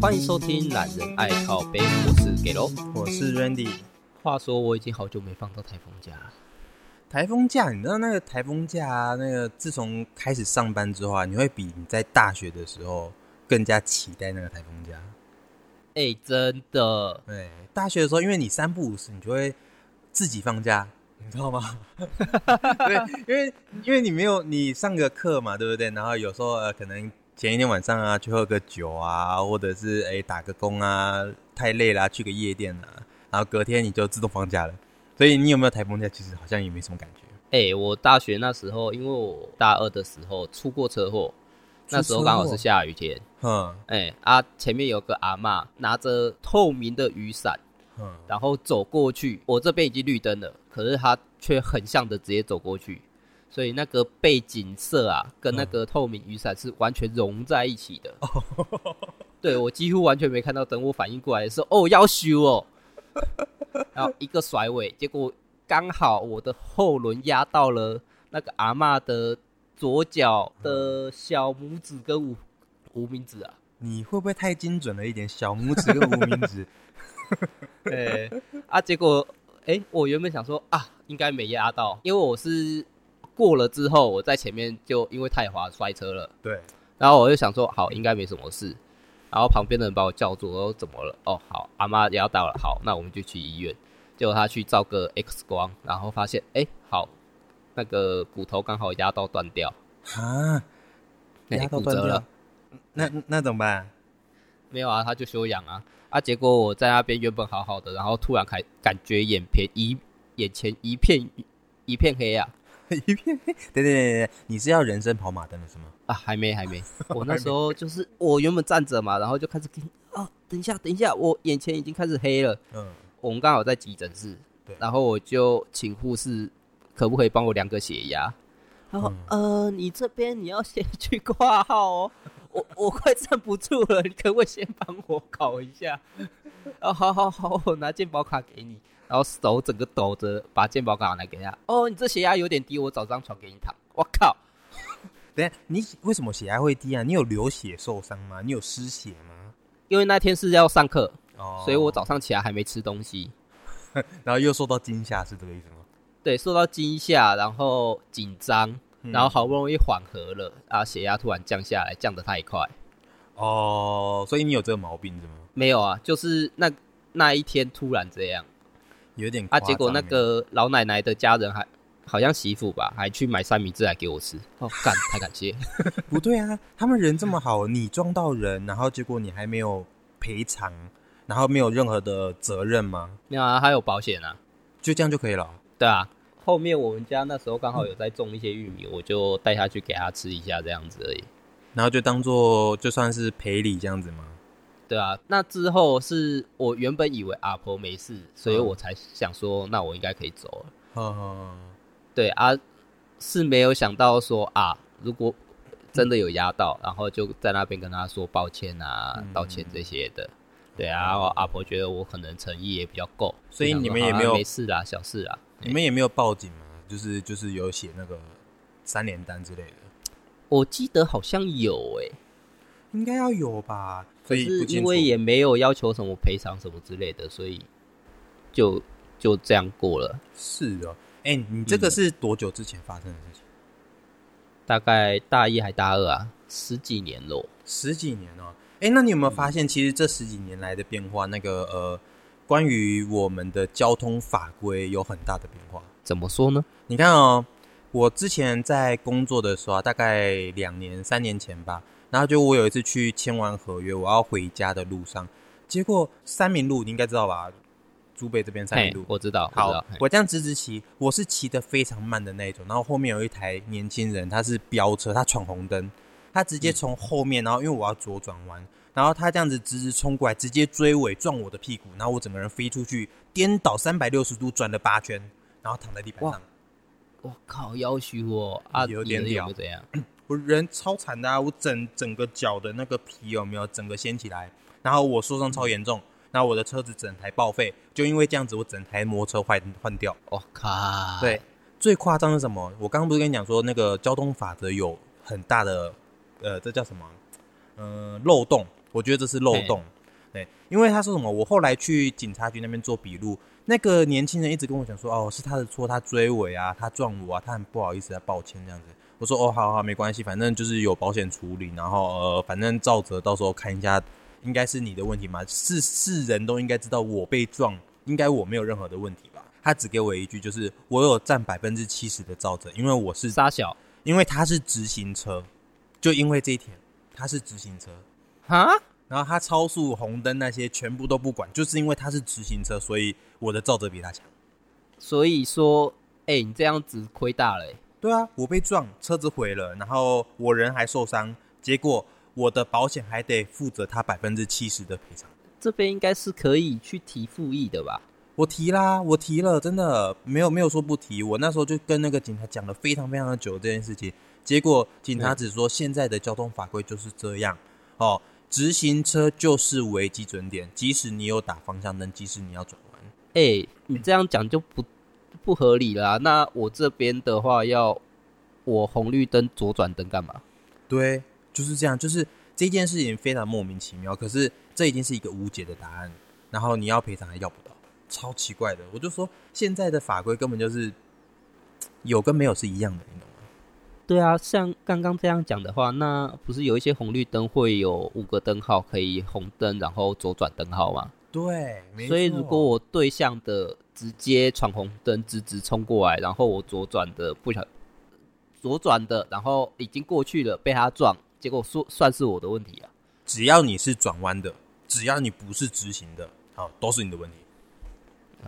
欢迎收听《懒人爱靠背》，我是给喽，我是 Randy。话说我已经好久没放到台风假了。台风假，你知道那个台风假啊，那个自从开始上班之后啊，你会比你在大学的时候更加期待那个台风假。哎、欸，真的。对，大学的时候，因为你三不五时，你就会自己放假，你知道吗？对，因为因为你没有你上个课嘛，对不对？然后有时候呃，可能。前一天晚上啊，去喝个酒啊，或者是哎、欸、打个工啊，太累了，去个夜店啊，然后隔天你就自动放假了。所以你有没有台风假？其实好像也没什么感觉。哎、欸，我大学那时候，因为我大二的时候出过车祸，那时候刚好是下雨天。嗯，哎、欸、啊，前面有个阿嬷拿着透明的雨伞，嗯，然后走过去，我这边已经绿灯了，可是他却很像的直接走过去。所以那个背景色啊，跟那个透明雨伞是完全融在一起的。嗯、对，我几乎完全没看到，等我反应过来的时候，哦，要修哦。然后一个甩尾，结果刚好我的后轮压到了那个阿嬷的左脚的小拇指跟无无名指啊。你会不会太精准了一点？小拇指跟无名指。对啊，结果哎、欸，我原本想说啊，应该没压到，因为我是。过了之后，我在前面就因为太滑摔车了。对，然后我就想说，好，应该没什么事。然后旁边的人把我叫住，我说怎么了？哦，好，阿妈也要到了。好，那我们就去医院。结果他去照个 X 光，然后发现，哎，好，那个骨头刚好压到断掉。啊，压到断掉了。那那怎么办？没有啊，他就休养啊。啊，结果我在那边原本好好的，然后突然开感觉眼片一眼前一片一片黑啊。一片黑，对对对对，你是要人生跑马灯了是吗？啊，还没还没，我那时候就是我原本站着嘛，然后就开始跟啊，等一下等一下，我眼前已经开始黑了。嗯，我们刚好在急诊室，对，然后我就请护士可不可以帮我量个血压？然后、嗯、呃，你这边你要先去挂号哦，我我快站不住了，你可不可以先帮我搞一下？啊，好好好，我拿健保卡给你。然后手整个抖着，把健保卡拿来给他。哦，你这血压有点低，我找张床给你躺。我靠！等下，你为什么血压会低啊？你有流血受伤吗？你有失血吗？因为那天是要上课，哦，所以我早上起来还没吃东西，然后又受到惊吓，是这个意思吗？对，受到惊吓，然后紧张，嗯，然后好不容易缓和了，啊，血压突然降下来，降得太快。哦，所以你有这个毛病是吗？没有啊，就是那那一天突然这样。有点啊，结果那个老奶奶的家人还好像媳妇吧，还去买三明治来给我吃。哦，感，太感谢。不对啊，他们人这么好，你撞到人，然后结果你还没有赔偿，然后没有任何的责任吗？没有啊，还有保险啊，就这样就可以了。对啊，后面我们家那时候刚好有在种一些玉米，嗯、我就带下去给他吃一下，这样子而已。然后就当做就算是赔礼这样子吗？对啊，那之后是我原本以为阿婆没事，所以我才想说，那我应该可以走了。嗯嗯。对啊，是没有想到说啊，如果真的有压到，然后就在那边跟他说抱歉啊、嗯、道歉这些的。对啊，然后阿婆觉得我可能诚意也比较够，所以你们也没有没事啦，小事啦。你们也没有报警吗？就是就是有写那个三联单之类的。我记得好像有诶、欸，应该要有吧。可是因为也没有要求什么赔偿什么之类的，所以就就这样过了。是哦，哎、欸，你这个是多久之前发生的事情？嗯、大概大一还大二啊，十几年咯。十几年哦，哎、欸，那你有没有发现，其实这十几年来的变化，那个呃，关于我们的交通法规有很大的变化？怎么说呢？你看哦，我之前在工作的时候啊，大概两年、三年前吧。然后就我有一次去签完合约，我要回家的路上，结果三明路你应该知道吧？珠北这边三明路我知道。好，我，我这样直直骑，我是骑的非常慢的那种。然后后面有一台年轻人，他是飙车，他闯红灯，他直接从后面，然后因为我要左转弯，然后他这样子直直冲过来，直接追尾撞我的屁股，然后我整个人飞出去，颠倒三百六十度转了八圈，然后躺在地板上。我靠，要求我啊，有点屌，怎样？我人超惨的啊！我整整个脚的那个皮有没有整个掀起来？然后我受伤超严重，然后我的车子整台报废，就因为这样子，我整台摩托车换换掉。我靠！对，最夸张是什么？我刚刚不是跟你讲说那个交通法则有很大的呃，这叫什么？呃，漏洞，我觉得这是漏洞。对，因为他说什么，我后来去警察局那边做笔录，那个年轻人一直跟我讲说，哦，是他的错，他追尾啊，他撞我啊，他很不好意思，他抱歉这样子。我说，哦，好好，没关系，反正就是有保险处理，然后呃，反正照着到时候看一下，应该是你的问题嘛，是是人都应该知道我被撞，应该我没有任何的问题吧？他只给我一句，就是我有占百分之七十的肇责，因为我是杀小，因为他是直行车，就因为这一天他是直行车，哈，然后他超速红灯那些全部都不管，就是因为他是直行车，所以我的肇责比他强。所以说，哎、欸，你这样子亏大了、欸。对啊，我被撞，车子毁了，然后我人还受伤，结果我的保险还得负责他百分之七十的赔偿。这边应该是可以去提复议的吧？我提啦，我提了，真的没有没有说不提。我那时候就跟那个警察讲了非常非常的久这件事情，结果警察只说现在的交通法规就是这样哦，直行车就是为基准点，即使你有打方向灯，即使你要转弯。哎、欸，你这样讲就不不合理啦。那我这边的话要我红绿灯左转灯干嘛？对，就是这样，就是这件事情非常莫名其妙。可是这已经是一个无解的答案，然后你要赔偿还要不到。超奇怪的，我就说现在的法规根本就是有跟没有是一样的，你懂吗？对啊，像刚刚这样讲的话，那不是有一些红绿灯会有五个灯号可以红灯，然后左转灯号吗？对，所以如果我对向的直接闯红灯，直直冲过来，然后我左转的不小左转的，然后已经过去了，被他撞，结果说算是我的问题啊。只要你是转弯的，只要你不是直行的，好，都是你的问题。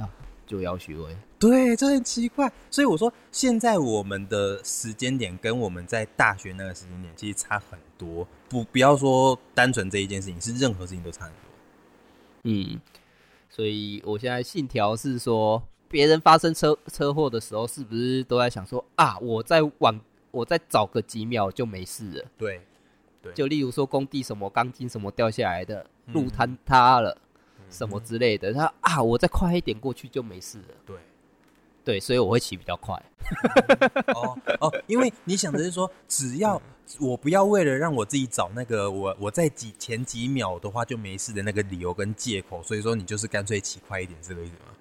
啊，就要学会。对，这很奇怪。所以我说，现在我们的时间点跟我们在大学那个时间点其实差很多。不，不要说单纯这一件事情，是任何事情都差很多。嗯，所以我现在信条是说，别人发生车车祸的时候，是不是都在想说啊，我再晚，我再早个几秒就没事了？对，对。就例如说工地什么钢筋什么掉下来的，路坍塌了。嗯什么之类的，他啊，我再快一点过去就没事了。对，对，所以我会骑比较快。哦哦，因为你想的是说，只要我不要为了让我自己找那个我我在几前几秒的话就没事的那个理由跟借口，所以说你就是干脆骑快一点，是这个意思吗？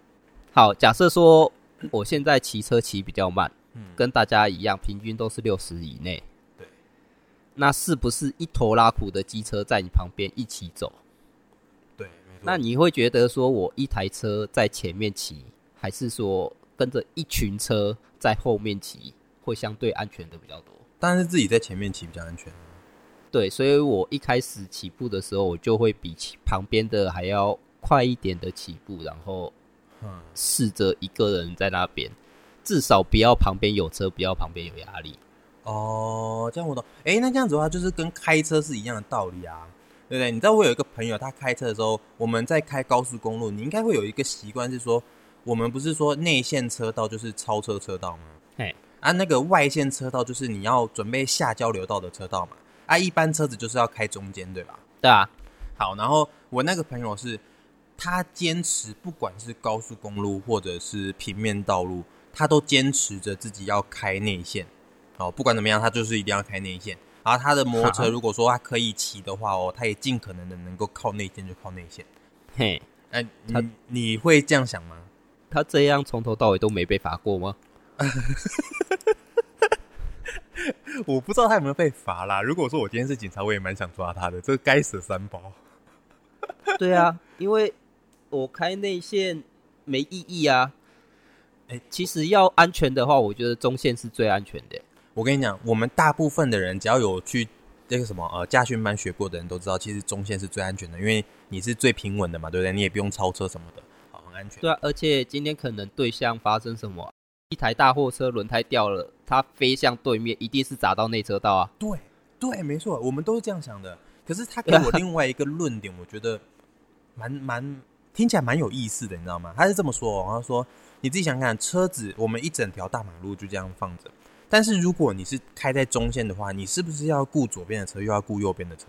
好，假设说我现在骑车骑比较慢，嗯，跟大家一样，平均都是六十以内。对，那是不是一头拉苦的机车在你旁边一起走？对那你会觉得说，我一台车在前面骑，还是说跟着一群车在后面骑，会相对安全的比较多？当然是自己在前面骑比较安全。对，所以我一开始起步的时候，我就会比旁边的还要快一点的起步，然后试着一个人在那边，至少不要旁边有车，不要旁边有压力。哦，这样我懂。哎，那这样子的话，就是跟开车是一样的道理啊。对不对？你知道我有一个朋友，他开车的时候，我们在开高速公路，你应该会有一个习惯是说，我们不是说内线车道就是超车车道吗？嘿，啊，那个外线车道就是你要准备下交流道的车道嘛。啊，一般车子就是要开中间，对吧？对啊。好，然后我那个朋友是，他坚持不管是高速公路或者是平面道路，他都坚持着自己要开内线。哦，不管怎么样，他就是一定要开内线。然后他的摩托车，如果说他可以骑的话哦，他也尽可能的能够靠内线就靠内线。嘿，哎，你你会这样想吗？他这样从头到尾都没被罚过吗？我不知道他有没有被罚啦。如果说我今天是警察，我也蛮想抓他的。这该死的三包。对啊，因为我开内线没意义啊。哎，其实要安全的话，我觉得中线是最安全的。我跟你讲，我们大部分的人只要有去那个什么呃驾训班学过的人都知道，其实中线是最安全的，因为你是最平稳的嘛，对不对？你也不用超车什么的，安全。对啊，而且今天可能对向发生什么，一台大货车轮胎掉了，它飞向对面，一定是砸到内车道啊。对对，没错，我们都是这样想的。可是他给 我另外一个论点，我觉得蛮蛮听起来蛮有意思的，你知道吗？他是这么说，他说你自己想想看，车子我们一整条大马路就这样放着。但是如果你是开在中线的话，你是不是要顾左边的车，又要顾右边的车？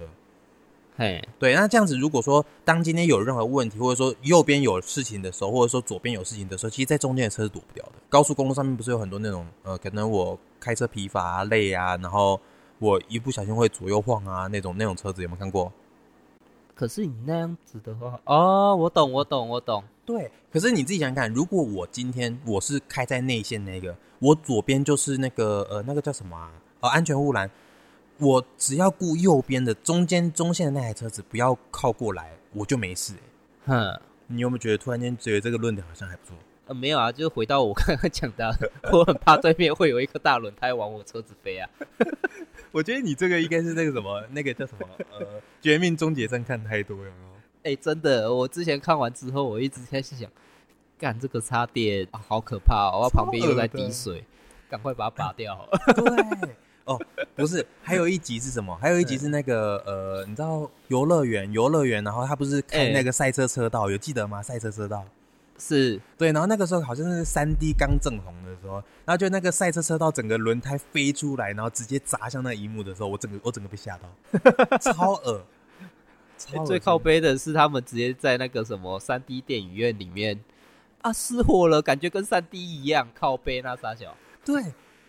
嘿，对，那这样子，如果说当今天有任何问题，或者说右边有事情的时候，或者说左边有事情的时候，其实，在中间的车是躲不掉的。高速公路上面不是有很多那种，呃，可能我开车疲乏啊、累啊，然后我一不小心会左右晃啊，那种那种车子有没有看过？可是你那样子的话，哦，我懂，我懂，我懂。对，可是你自己想想看，如果我今天我是开在内线那个，我左边就是那个呃，那个叫什么啊？呃，安全护栏。我只要顾右边的中间中线的那台车子不要靠过来，我就没事。哼，你有没有觉得突然间觉得这个论点好像还不错？呃，没有啊，就是回到我刚刚讲的，我很怕对面会有一颗大轮胎往我车子飞啊。我觉得你这个应该是那个什么，那个叫什么？呃，绝命终结站看太多了。哎、欸，真的，我之前看完之后，我一直在想，干这个插电、啊、好可怕、哦，我旁边又在滴水，赶快把它拔掉。对，哦，不是，还有一集是什么？还有一集是那个呃，你知道游乐园，游乐园，然后他不是开那个赛车车道，欸、有记得吗？赛车车道是对，然后那个时候好像是三 D 刚正红的时候，然后就那个赛车车道整个轮胎飞出来，然后直接砸向那一幕的时候，我整个我整个被吓到，超恶。欸、最靠背的是，他们直接在那个什么三 D 电影院里面啊失火了，感觉跟三 D 一样靠背那傻小。对，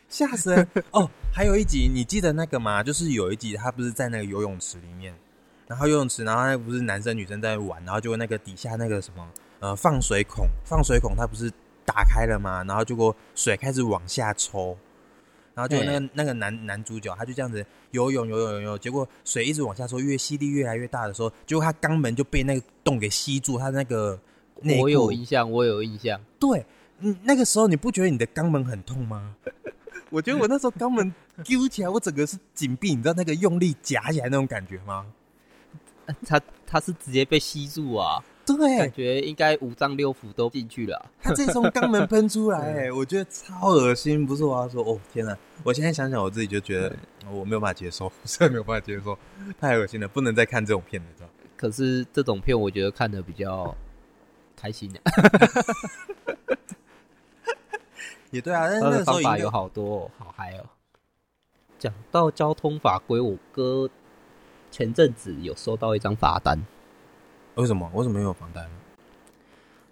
吓死人 哦！还有一集你记得那个吗？就是有一集他不是在那个游泳池里面，然后游泳池，然后那不是男生女生在玩，然后就那个底下那个什么呃放水孔，放水孔它不是打开了吗？然后结果水开始往下抽。然后就那个那个男男主角，他就这样子游泳游泳游泳，结果水一直往下抽，越吸力越来越大的时候，结果他肛门就被那个洞给吸住，他那个。我有印象，我有印象。对，嗯，那个时候你不觉得你的肛门很痛吗？我觉得我那时候肛门揪起来，我整个是紧闭，你知道那个用力夹起来那种感觉吗？他他是直接被吸住啊。对，感觉应该五脏六腑都进去了、啊。他这从肛门喷出来、欸，我觉得超恶心。不是我要说，哦天哪！我现在想想，我自己就觉得我没有办法接受，真的没有办法接受，太恶心了，不能再看这种片了，知道？可是这种片，我觉得看的比较开心的。也对啊，但是那个时候方法有好多、哦，好嗨哦。讲到交通法规，我哥前阵子有收到一张罚单。为什么？为什么没有防弹？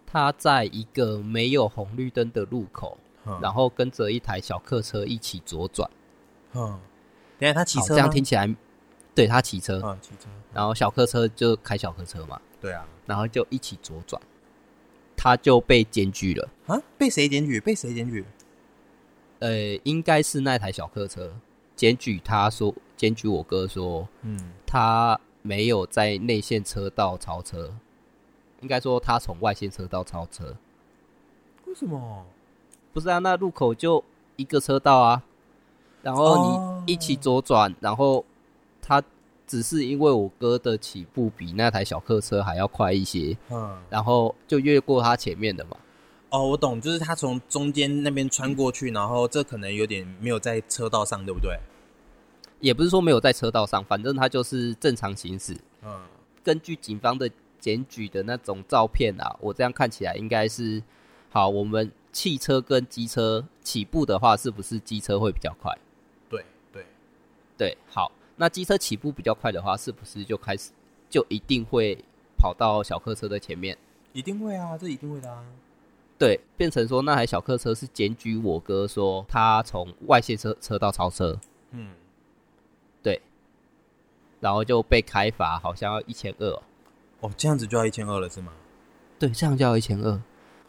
他在一个没有红绿灯的路口，嗯、然后跟着一台小客车一起左转。嗯，等下他骑车，这样听起来，对他骑车，嗯，骑车，然后小客车就开小客车嘛。对啊，然后就一起左转，他就被检举了啊？被谁检举？被谁检举？呃，应该是那台小客车检举，他说检举我哥说，嗯，他。没有在内线车道超车，应该说他从外线车道超车。为什么？不是啊，那路口就一个车道啊，然后你一起左转，oh. 然后他只是因为我哥的起步比那台小客车还要快一些，嗯，然后就越过他前面的嘛。哦，oh, 我懂，就是他从中间那边穿过去，然后这可能有点没有在车道上，对不对？也不是说没有在车道上，反正他就是正常行驶。嗯，根据警方的检举的那种照片啊，我这样看起来应该是好。我们汽车跟机车起步的话，是不是机车会比较快？对对对，好。那机车起步比较快的话，是不是就开始就一定会跑到小客车的前面？一定会啊，这一定会的啊。对，变成说那台小客车是检举我哥说他从外线车车道超车。嗯。对然后就被开罚，好像要一千二哦，这样子就要一千二了是吗？对，这样就要一千二。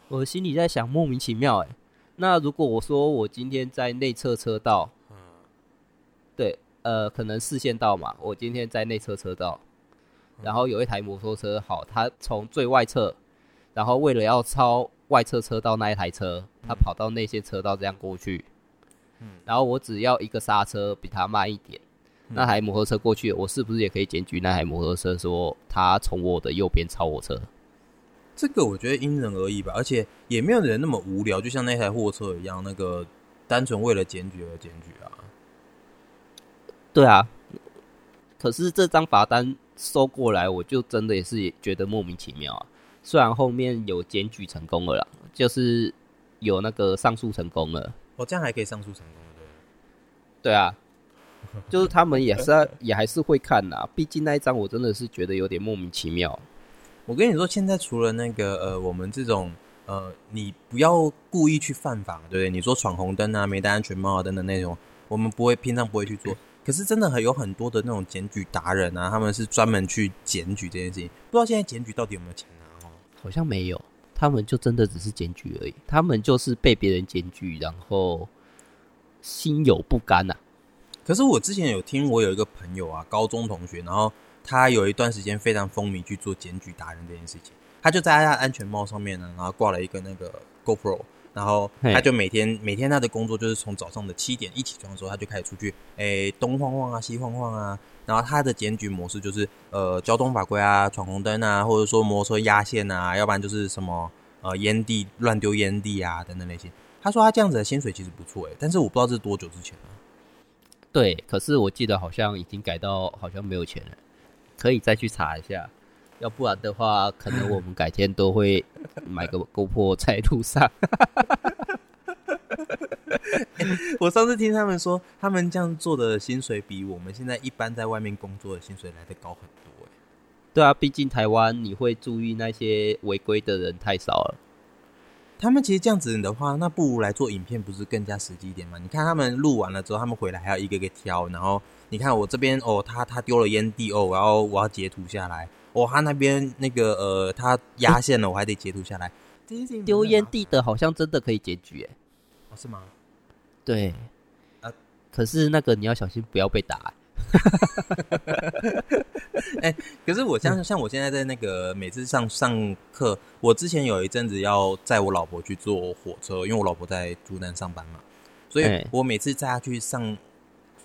我心里在想，莫名其妙哎。那如果我说我今天在内侧车道，嗯，对，呃，可能四线道嘛，我今天在内侧车道，然后有一台摩托车，好，它从最外侧，然后为了要超外侧车道那一台车，它跑到内线车道这样过去，嗯，然后我只要一个刹车比它慢一点。那台摩托车过去，我是不是也可以检举那台摩托车，说他从我的右边超我车？这个我觉得因人而异吧，而且也没有人那么无聊，就像那台货车一样，那个单纯为了检举而检举啊。对啊，可是这张罚单收过来，我就真的也是觉得莫名其妙啊。虽然后面有检举成功了啦，就是有那个上诉成功了。哦，这样还可以上诉成功对？对啊。就是他们也是 也还是会看呐，毕竟那一张我真的是觉得有点莫名其妙。我跟你说，现在除了那个呃，我们这种呃，你不要故意去犯法，对不对？你说闯红灯啊、没戴安全帽啊等等那种，我们不会平常不会去做。可是真的很有很多的那种检举达人啊，他们是专门去检举这件事情。不知道现在检举到底有没有钱拿哦？好像没有，他们就真的只是检举而已。他们就是被别人检举，然后心有不甘呐、啊。可是我之前有听，我有一个朋友啊，高中同学，然后他有一段时间非常风靡去做检举达人这件事情。他就在他的安全帽上面呢，然后挂了一个那个 GoPro。然后他就每天每天他的工作就是从早上的七点一起床的时候，他就开始出去，诶，东晃晃啊，西晃晃啊。然后他的检举模式就是，呃，交通法规啊，闯红灯啊，或者说摩托车压线啊，要不然就是什么，呃，烟蒂乱丢烟蒂啊等等那些。他说他这样子的薪水其实不错诶，但是我不知道这是多久之前了。对，可是我记得好像已经改到好像没有钱了，可以再去查一下。要不然的话，可能我们改天都会买个 GoPro 在路上。我上次听他们说，他们这样做的薪水比我们现在一般在外面工作的薪水来的高很多。对啊，毕竟台湾你会注意那些违规的人太少了。他们其实这样子的话，那不如来做影片，不是更加实际一点吗？你看他们录完了之后，他们回来还要一个一个挑，然后你看我这边哦，他他丢了烟蒂哦，然后我要截图下来。哦，他那边那个呃，他压线了，我还得截图下来。丢烟蒂的好像真的可以检举，哎，哦，是吗？对，啊，可是那个你要小心，不要被打。哎、欸，可是我像像我现在在那个每次上上课，我之前有一阵子要载我老婆去坐火车，因为我老婆在竹南上班嘛，所以我每次载她去上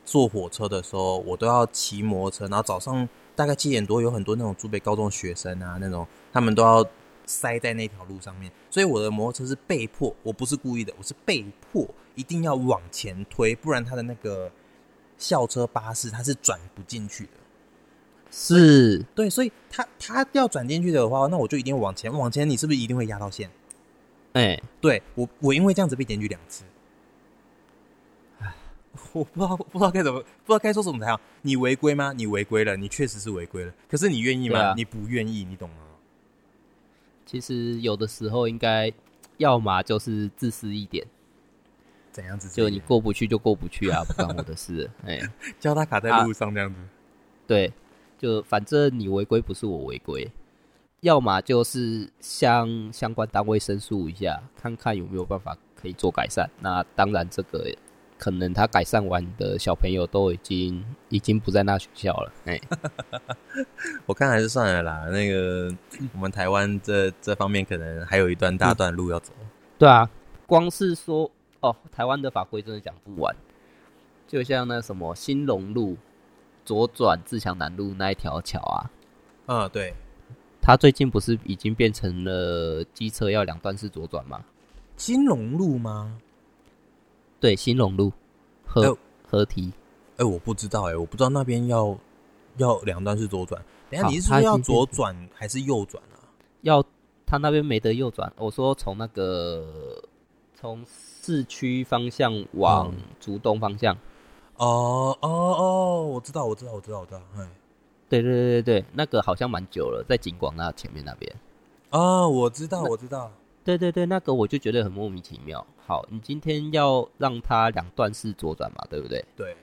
坐火车的时候，我都要骑摩托车，然后早上。大概七点多，有很多那种竹北高中学生啊，那种他们都要塞在那条路上面，所以我的摩托车是被迫，我不是故意的，我是被迫一定要往前推，不然他的那个校车巴士它是转不进去的。是，对，所以他他要转进去的话，那我就一定要往前，往前你是不是一定会压到线？哎、欸，对我我因为这样子被检举两次。我不知道，不知道该怎么，不知道该说什么才好。你违规吗？你违规了，你确实是违规了。可是你愿意吗？啊、你不愿意，你懂吗？其实有的时候应该，要么就是自私一点。怎样子？就你过不去就过不去啊，不关我的事。哎，叫他卡在路上这样子。啊、对，就反正你违规不是我违规。要么就是向相关单位申诉一下，看看有没有办法可以做改善。那当然这个。可能他改善完的小朋友都已经已经不在那学校了。哎，我看还是算了啦。那个 我们台湾这这方面可能还有一段大段路要走。嗯、对啊，光是说哦，台湾的法规真的讲不完。就像那什么新隆路左转自强南路那一条桥啊。嗯，对。他最近不是已经变成了机车要两段式左转吗？金隆路吗？对，新隆路合合体，哎、欸，我不知道、欸，哎，我不知道那边要要两段是左转。等下你是说要左转还是右转啊？要，他那边没得右转。我说从那个从市区方向往竹东方向。哦哦哦，我知道，我知道，我知道，我知道。哎，对对对对对，那个好像蛮久了，在景广那前面那边。哦，我知道，我知道。对对对，那个我就觉得很莫名其妙。好，你今天要让它两段式左转嘛，对不对？对。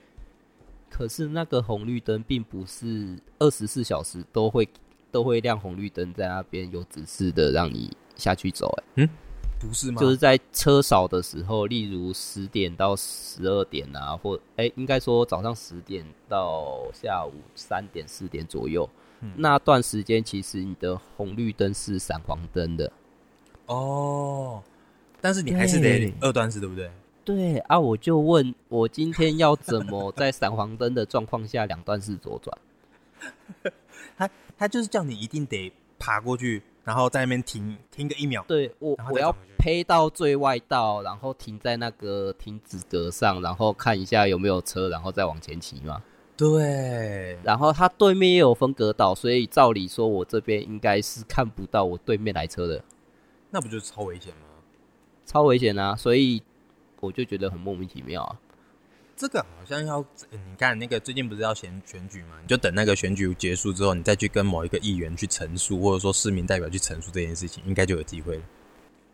可是那个红绿灯并不是二十四小时都会都会亮红绿灯，在那边有指示的让你下去走。哎，嗯，不是吗？就是在车少的时候，例如十点到十二点啊，或哎，应该说早上十点到下午三点四点左右，嗯，那段时间其实你的红绿灯是闪黄灯的。哦，但是你还是得二段式，对不对？对啊，我就问我今天要怎么在闪黄灯的状况下两段式左转？他他就是叫你一定得爬过去，然后在那边停停个一秒。对，我我要呸到最外道，然后停在那个停止格上，然后看一下有没有车，然后再往前骑嘛。对，然后他对面也有分隔岛，所以照理说我这边应该是看不到我对面来车的。那不就是超危险吗？超危险啊！所以我就觉得很莫名其妙啊。这个好像要你看那个最近不是要选选举嘛？你就等那个选举结束之后，你再去跟某一个议员去陈述，或者说市民代表去陈述这件事情，应该就有机会了。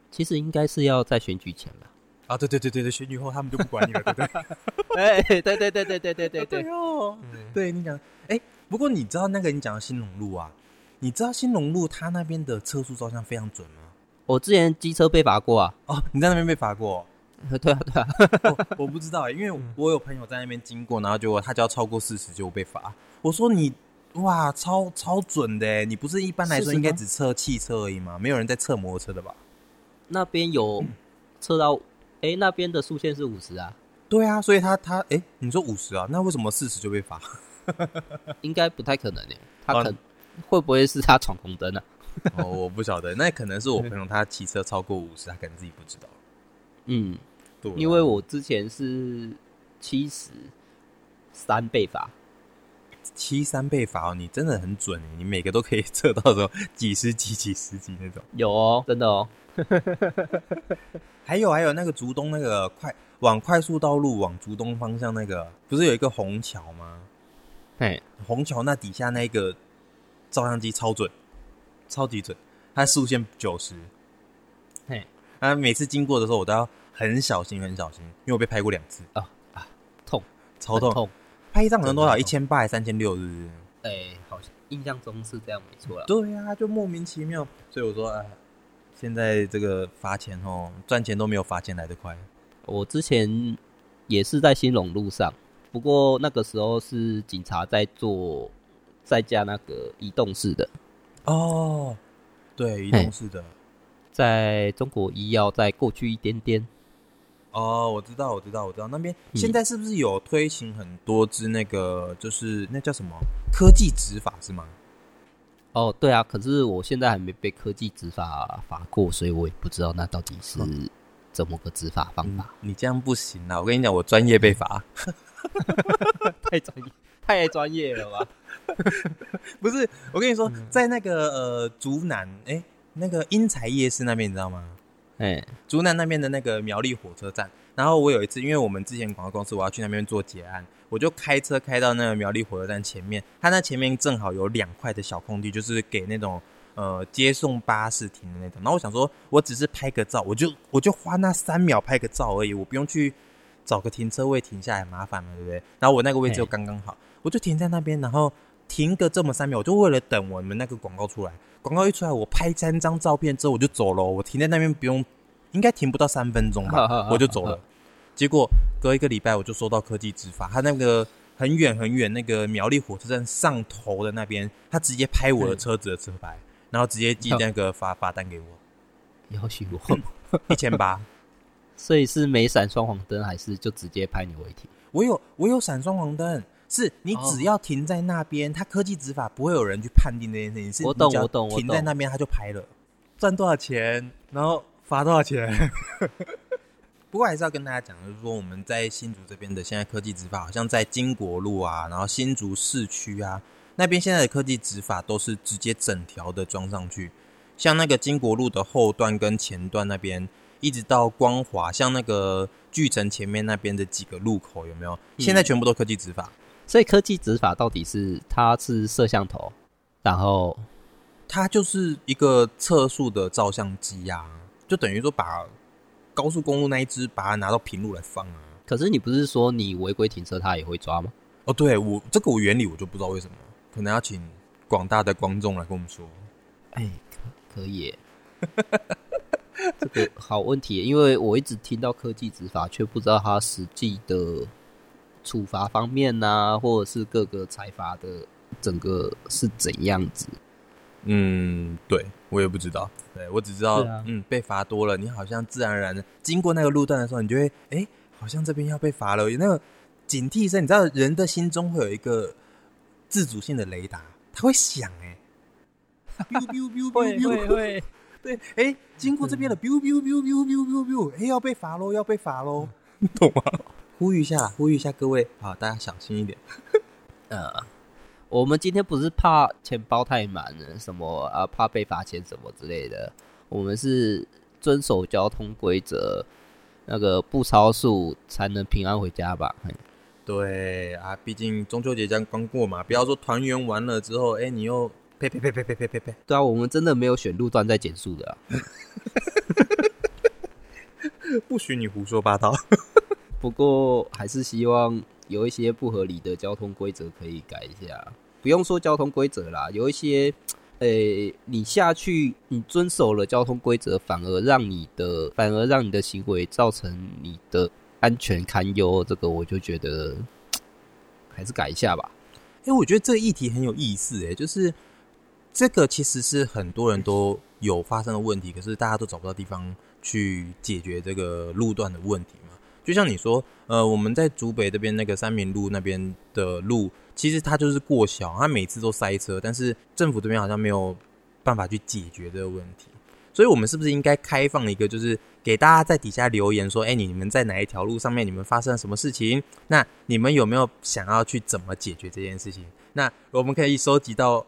其实应该是要在选举前吧？啊，对对对对对，选举后他们就不管你了，对不对？哎，对对对对对对对对对哦，对你讲，哎，不过你知道那个你讲的新隆路啊？你知道新隆路它那边的测速照相非常准吗？我之前机车被罚过啊。哦，你在那边被罚过？对 啊对啊。我，我不知道，因为我有朋友在那边经过，然后结果他只要超过四十就被罚。我说你哇，超超准的，你不是一般来说应该只测汽车而已吗？没有人在测摩托车的吧？那边有测到，哎、嗯，那边的速限是五十啊。对啊，所以他他哎，你说五十啊？那为什么四十就被罚？应该不太可能诶，他可能。会不会是他闯红灯呢？哦，我不晓得，那可能是我朋友他骑车超过五十，他可能自己不知道。嗯，对，因为我之前是七十三倍罚，七三倍罚哦，你真的很准，你每个都可以测到说几十几、几十几那种。有哦，真的哦。还有还有那个竹东那个快往快速道路往竹东方向那个，不是有一个虹桥吗？嘿，虹桥那底下那个。照相机超准，超级准，它速限九十。嘿，啊，每次经过的时候，我都要很小心，很小心，因为我被拍过两次啊啊，痛，超痛，痛。拍一张可能多少？一千八还三千六，是不是？哎、欸，好像印象中是这样，没错啦。对呀、啊，就莫名其妙。所以我说，哎，现在这个罚钱哦，赚钱都没有罚钱来得快。我之前也是在兴隆路上，不过那个时候是警察在做。再加那个移动式的哦，对，移动式的，在中国医药再过去一点点。哦，我知道，我知道，我知道，那边现在是不是有推行很多支那个，就是那叫什么科技执法是吗？哦，对啊，可是我现在还没被科技执法罚过，所以我也不知道那到底是怎么个执法方法。嗯，你这样不行啊！我跟你讲，我专业被罚，太专业，太专业了吧？不是，我跟你说，在那个呃竹南，哎、欸，那个英才夜市那边，你知道吗？哎、欸，竹南那边的那个苗栗火车站。然后我有一次，因为我们之前广告公司，我要去那边做结案，我就开车开到那个苗栗火车站前面，它那前面正好有两块的小空地，就是给那种呃接送巴士停的那种。然后我想说，我只是拍个照，我就我就花那三秒拍个照而已，我不用去找个停车位停下来，麻烦了，对不对？然后我那个位置又刚刚好，我就停在那边，然后。停个这么三秒，我就为了等我们那个广告出来。广告一出来，我拍三张照片之后我就走了。我停在那边不用，应该停不到三分钟吧，我就走了。结果隔一个礼拜，我就收到科技执法，他那个很远很远那个苗栗火车站上头的那边，他直接拍我的车子的车牌，然后直接寄那个罚罚单给我，要挟我一千八。所以是没闪双黄灯，还是就直接拍你违停？我有我有闪双黄灯。是你只要停在那边，它科技执法不会有人去判定这件事情。是，我懂，我懂，停在那边他就拍了，赚多少钱，然后罚多少钱。不过还是要跟大家讲，就是说我们在新竹这边的现在科技执法，好像在金国路啊，然后新竹市区啊那边现在的科技执法都是直接整条的装上去，像那个金国路的后段跟前段那边，一直到光华，像那个巨城前面那边的几个路口有没有？现在全部都科技执法。所以科技执法到底是它是摄像头，然后它就是一个测速的照相机呀、啊，就等于说把高速公路那一只把它拿到平路来放啊。可是你不是说你违规停车它也会抓吗？哦，对我这个我原理我就不知道为什么，可能要请广大的观众来跟我们说。哎，可可以，这个好问题，因为我一直听到科技执法，却不知道它实际的。处罚方面呐、啊，或者是各个财阀的整个是怎样子？嗯，对我也不知道，对我只知道，啊、嗯，被罚多了，你好像自然而然的经过那个路段的时候，你就会，哎、欸，好像这边要被罚了，有那个警惕声。你知道，人的心中会有一个自主性的雷达，它会响、欸，哎，biu biu biu biu biu，会会，对，哎、欸，经过这边的 biu biu biu biu biu biu biu，哎，要被罚喽，要被罚喽，你 懂吗？呼吁一下，呼吁一下各位，好，大家小心一点。呃，我们今天不是怕钱包太满了，什么啊，怕被罚钱什么之类的。我们是遵守交通规则，那个不超速才能平安回家吧？对啊，毕竟中秋节将刚过嘛，不要说团圆完了之后，哎、欸，你又呸呸呸呸呸呸呸呸！对啊，我们真的没有选路段在减速的啊。不许你胡说八道。不过还是希望有一些不合理的交通规则可以改一下。不用说交通规则啦，有一些，诶、你下去，你遵守了交通规则，反而让你的，反而让你的行为造成你的安全堪忧，这个我就觉得 还是改一下吧。哎、欸，我觉得这个议题很有意思，哎，就是这个其实是很多人都有发生的问题，可是大家都找不到地方去解决这个路段的问题。就像你说，呃，我们在竹北这边那个三民路那边的路。其实它就是过小，它每次都塞车，但是政府这边好像没有办法去解决这个问题，所以我们是不是应该开放一个，就是给大家在底下留言说，哎，你们在哪一条路上面，你们发生了什么事情？那你们有没有想要去怎么解决这件事情？那我们可以收集到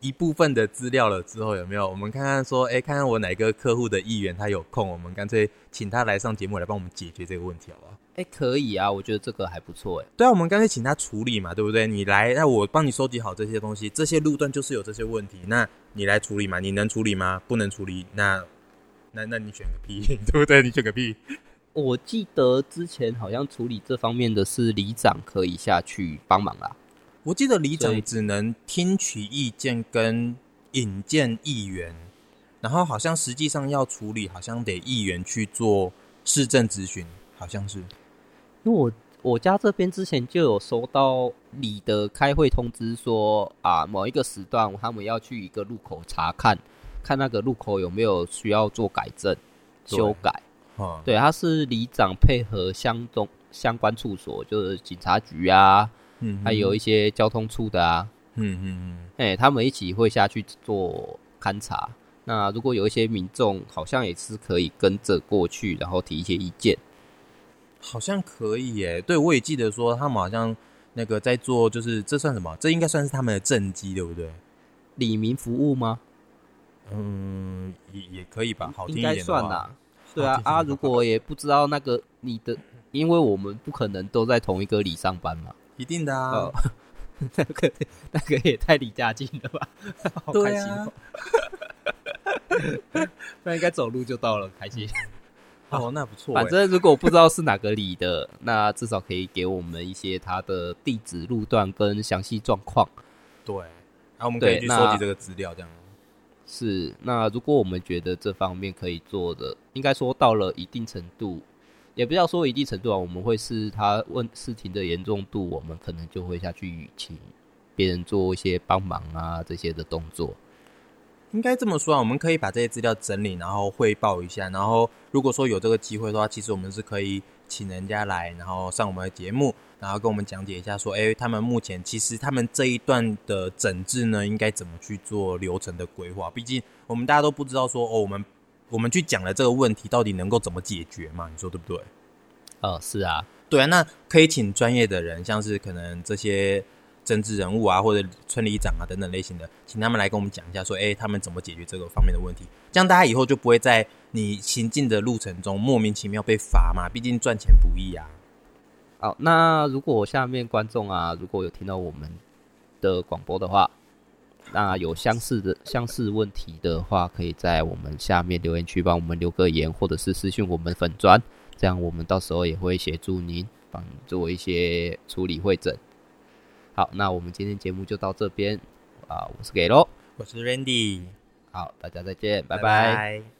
一一部分的资料了之后，有没有？我们看看说，哎，看看我哪个客户的议员他有空，我们干脆请他来上节目来帮我们解决这个问题，好不好？哎、欸，可以啊，我觉得这个还不错哎。对啊，我们干脆请他处理嘛，对不对？你来，那我帮你收集好这些东西，这些路段就是有这些问题，那你来处理嘛？你能处理吗？不能处理，那那那你选个屁，对不对？你选个屁。我记得之前好像处理这方面的是里长可以下去帮忙啦。我记得里长只能听取意见跟引荐议员，然后好像实际上要处理，好像得议员去做市政咨询，好像是。因为我我家这边之前就有收到里的开会通知说啊，某一个时段他们要去一个路口查看，看那个路口有没有需要做改正、修改。对，他是里长配合相中相关处所，就是警察局啊，嗯，还有一些交通处的啊，嗯嗯嗯，哎、欸，他们一起会下去做勘察。那如果有一些民众，好像也是可以跟着过去，然后提一些意见。好像可以耶，对，我也记得说他们好像那个在做，就是这算什么？这应该算是他们的政绩，对不对？李民服务吗？嗯，也也可以吧，好听一点的话，应该算啦。对啊啊，如果也不知道那个你的，因为我们不可能都在同一个里上班嘛，一定的啊。哦、那个那个也太离家近了吧？好开心哦，那应该走路就到了，开心。哦，那不错。反正如果我不知道是哪个里的，那至少可以给我们一些他的地址、路段跟详细状况。对，然后我们可以去收集这个资料，这样。是，那如果我们觉得这方面可以做的，应该说到了一定程度，也不要说一定程度啊，我们会视他问事情的严重度，我们可能就会下去请别人做一些帮忙啊这些的动作。应该这么说啊，我们可以把这些资料整理，然后汇报一下。然后如果说有这个机会的话，其实我们是可以请人家来，然后上我们的节目，然后跟我们讲解一下，说，哎，他们目前其实他们这一段的整治呢，应该怎么去做流程的规划？毕竟我们大家都不知道说，哦，我们我们去讲了这个问题，到底能够怎么解决嘛？你说对不对？哦，是啊，对啊，那可以请专业的人，像是可能这些。政治人物啊，或者村里长啊等等类型的，请他们来跟我们讲一下，说，哎、欸，他们怎么解决这个方面的问题？这样大家以后就不会在你行进的路程中莫名其妙被罚嘛。毕竟赚钱不易啊。好，那如果下面观众啊，如果有听到我们的广播的话，那有相似的相似问题的话，可以在我们下面留言区帮我们留个言，或者是私信我们粉砖，这样我们到时候也会协助您帮你做一些处理会诊。好，那我们今天节目就到这边啊！我是给喽，我是 Randy，好，大家再见，拜拜。拜拜。